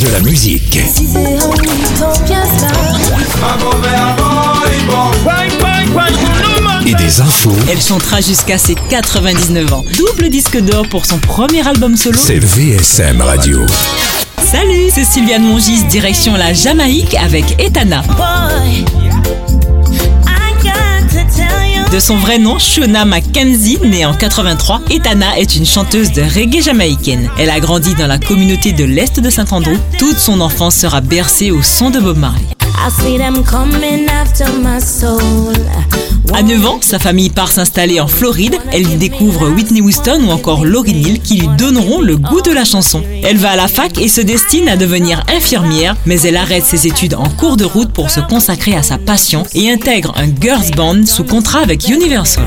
De la musique. Et des infos. Elle chantera jusqu'à ses 99 ans. Double disque d'or pour son premier album solo. C'est VSM Radio. Salut, c'est Sylviane Mongis, direction la Jamaïque avec Etana. De son vrai nom, Shona Mackenzie, née en 83, Etana est une chanteuse de reggae jamaïcaine. Elle a grandi dans la communauté de l'Est de Saint-Andrew. Toute son enfance sera bercée au son de Bob Marley. À 9 ans, sa famille part s'installer en Floride. Elle y découvre Whitney Houston ou encore Lauryn Hill qui lui donneront le goût de la chanson. Elle va à la fac et se destine à devenir infirmière, mais elle arrête ses études en cours de route pour se consacrer à sa passion et intègre un girls band sous contrat avec Universal.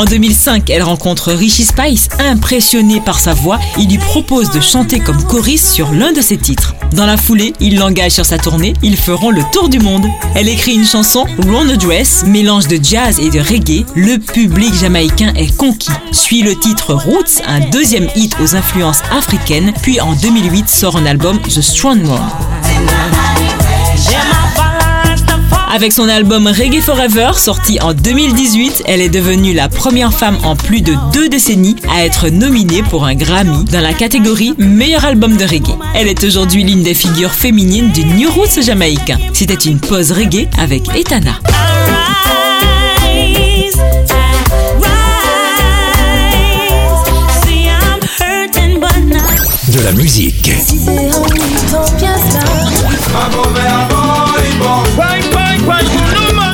En 2005, elle rencontre Richie Spice. Impressionné par sa voix, il lui propose de chanter comme choriste sur l'un de ses titres. Dans la foulée, il l'engage sur sa tournée. Ils feront le tour du monde. Elle écrit une chanson, Round the Dress, mélange de jazz et de reggae. Le public jamaïcain est conquis. Suit le titre Roots, un deuxième hit aux influences africaines. Puis en 2008 sort un album The Strong One. Avec son album Reggae Forever, sorti en 2018, elle est devenue la première femme en plus de deux décennies à être nominée pour un Grammy dans la catégorie Meilleur album de reggae. Elle est aujourd'hui l'une des figures féminines du New Roots jamaïcain. C'était une pause reggae avec Etana. De la musique.